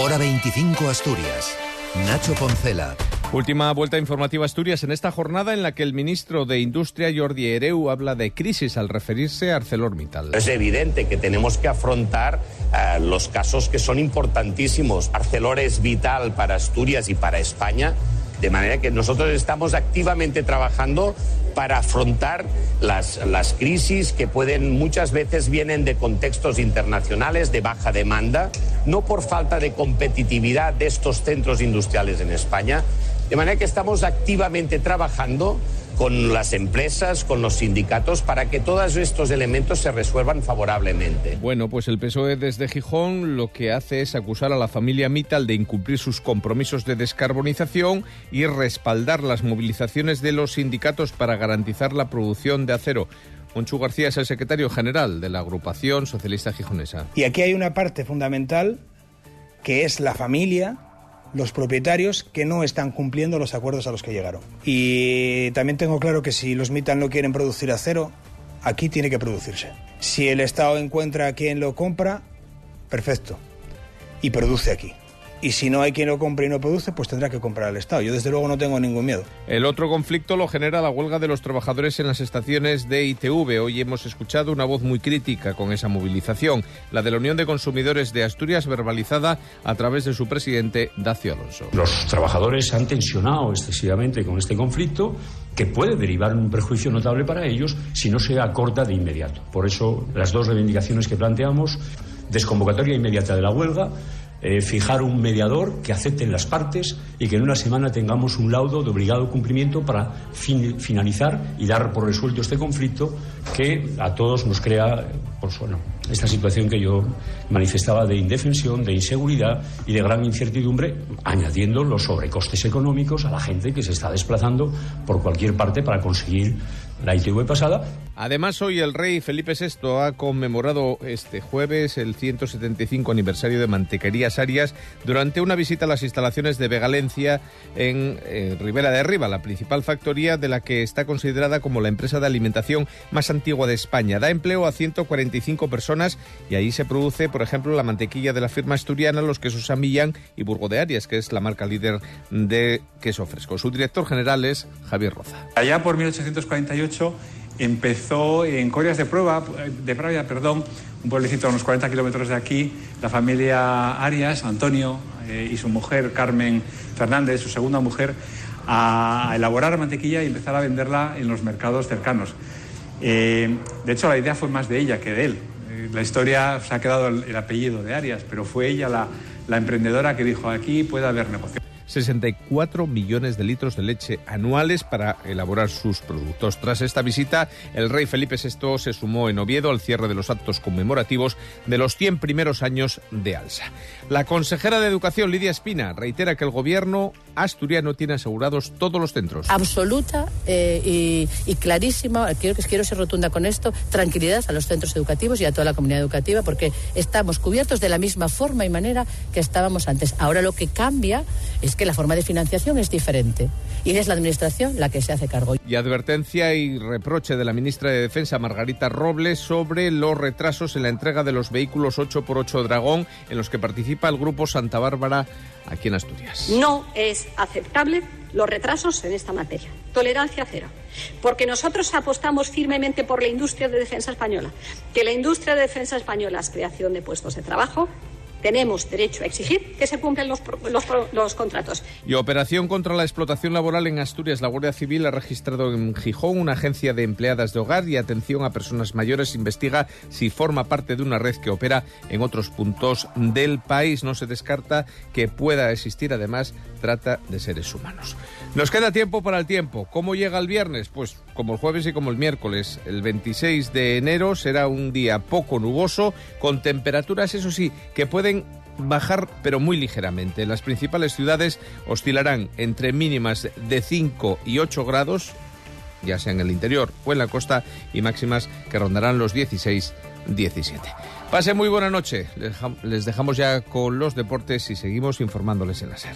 Hora 25 Asturias. Nacho Poncela. Última vuelta informativa Asturias en esta jornada en la que el ministro de Industria Jordi Ereu habla de crisis al referirse a ArcelorMittal. Es evidente que tenemos que afrontar uh, los casos que son importantísimos. Arcelor es vital para Asturias y para España, de manera que nosotros estamos activamente trabajando para afrontar las, las, crisis que pueden muchas veces vienen de contextos internacionales de baja demanda, no por falta de competitividad de estos centros industriales en España, de manera que estamos activamente trabajando con las empresas, con los sindicatos, para que todos estos elementos se resuelvan favorablemente. Bueno, pues el PSOE desde Gijón lo que hace es acusar a la familia Mittal de incumplir sus compromisos de descarbonización y respaldar las movilizaciones de los sindicatos para garantizar la producción de acero. Monchu García es el secretario general de la agrupación socialista gijonesa. Y aquí hay una parte fundamental que es la familia los propietarios que no están cumpliendo los acuerdos a los que llegaron. Y también tengo claro que si los Mittal no quieren producir acero, aquí tiene que producirse. Si el Estado encuentra a quien lo compra, perfecto. Y produce aquí y si no hay quien lo compre y no produce, pues tendrá que comprar al Estado. Yo desde luego no tengo ningún miedo. El otro conflicto lo genera la huelga de los trabajadores en las estaciones de ITV. Hoy hemos escuchado una voz muy crítica con esa movilización, la de la Unión de Consumidores de Asturias, verbalizada a través de su presidente, Dacio Alonso. Los trabajadores han tensionado excesivamente con este conflicto que puede derivar en un perjuicio notable para ellos si no se acorta de inmediato. Por eso las dos reivindicaciones que planteamos, desconvocatoria inmediata de la huelga, eh, fijar un mediador que acepten las partes y que en una semana tengamos un laudo de obligado cumplimiento para fin, finalizar y dar por resuelto este conflicto que a todos nos crea pues, bueno, esta situación que yo manifestaba de indefensión, de inseguridad y de gran incertidumbre, añadiendo los sobrecostes económicos a la gente que se está desplazando por cualquier parte para conseguir la ITV pasada. Además, hoy el rey Felipe VI ha conmemorado este jueves el 175 aniversario de Mantequerías Arias durante una visita a las instalaciones de Vegalencia en eh, Ribera de Arriba, la principal factoría de la que está considerada como la empresa de alimentación más antigua de España. Da empleo a 145 personas y ahí se produce, por ejemplo, la mantequilla de la firma asturiana, los quesos San Millán y Burgo de Arias, que es la marca líder de queso fresco. Su director general es Javier Roza. Allá por 1848 empezó en Corias de Prueba, de Pravia, perdón, un pueblecito a unos 40 kilómetros de aquí, la familia Arias, Antonio eh, y su mujer Carmen Fernández, su segunda mujer, a elaborar mantequilla y empezar a venderla en los mercados cercanos. Eh, de hecho, la idea fue más de ella que de él. Eh, la historia se ha quedado el, el, apellido de Arias, pero fue ella la, la emprendedora que dijo aquí puede haber negocio. 64 millones de litros de leche anuales para elaborar sus productos. Tras esta visita, el rey Felipe VI se sumó en Oviedo al cierre de los actos conmemorativos de los 100 primeros años de Alsa. La consejera de Educación, Lidia Espina, reitera que el gobierno asturiano tiene asegurados todos los centros. Absoluta eh, y, y, clarísima, quiero, quiero ser rotunda con esto, tranquilidad a los centros educativos y a toda la comunidad educativa porque estamos cubiertos de la misma forma y manera que estábamos antes. Ahora lo que cambia es que la forma de financiación es diferente y es la Administración la que se hace cargo. Y advertencia y reproche de la ministra de Defensa, Margarita Robles, sobre los retrasos en la entrega de los vehículos 8x8 Dragón en los que participa el Grupo Santa Bárbara aquí en Asturias. No es aceptable los retrasos en esta materia. Tolerancia cero. Porque nosotros apostamos firmemente por la industria de defensa española. Que la industria de defensa española es creación de puestos de trabajo, tenemos derecho a exigir que se cumplan los, contratos. Y operación contra la explotación laboral en Asturias. La Guardia Civil ha registrado en Gijón una agencia de empleadas de hogar y atención a personas mayores. Investiga si forma parte de una red que opera en otros puntos del país. No se descarta que pueda existir además trata de seres humanos. Nos queda tiempo para el tiempo. ¿Cómo llega el viernes? Pues como el jueves y como el miércoles. El 26 de enero será un día poco nuboso, con temperaturas, eso sí, que pueden bajar pero muy ligeramente. Las principales ciudades oscilarán entre mínimas de 5 y 8 grados, ya sea en el interior o en la costa, y máximas que rondarán los 16 17. Pase muy buena noche. Les dejamos ya con los deportes y seguimos informándoles en la SER.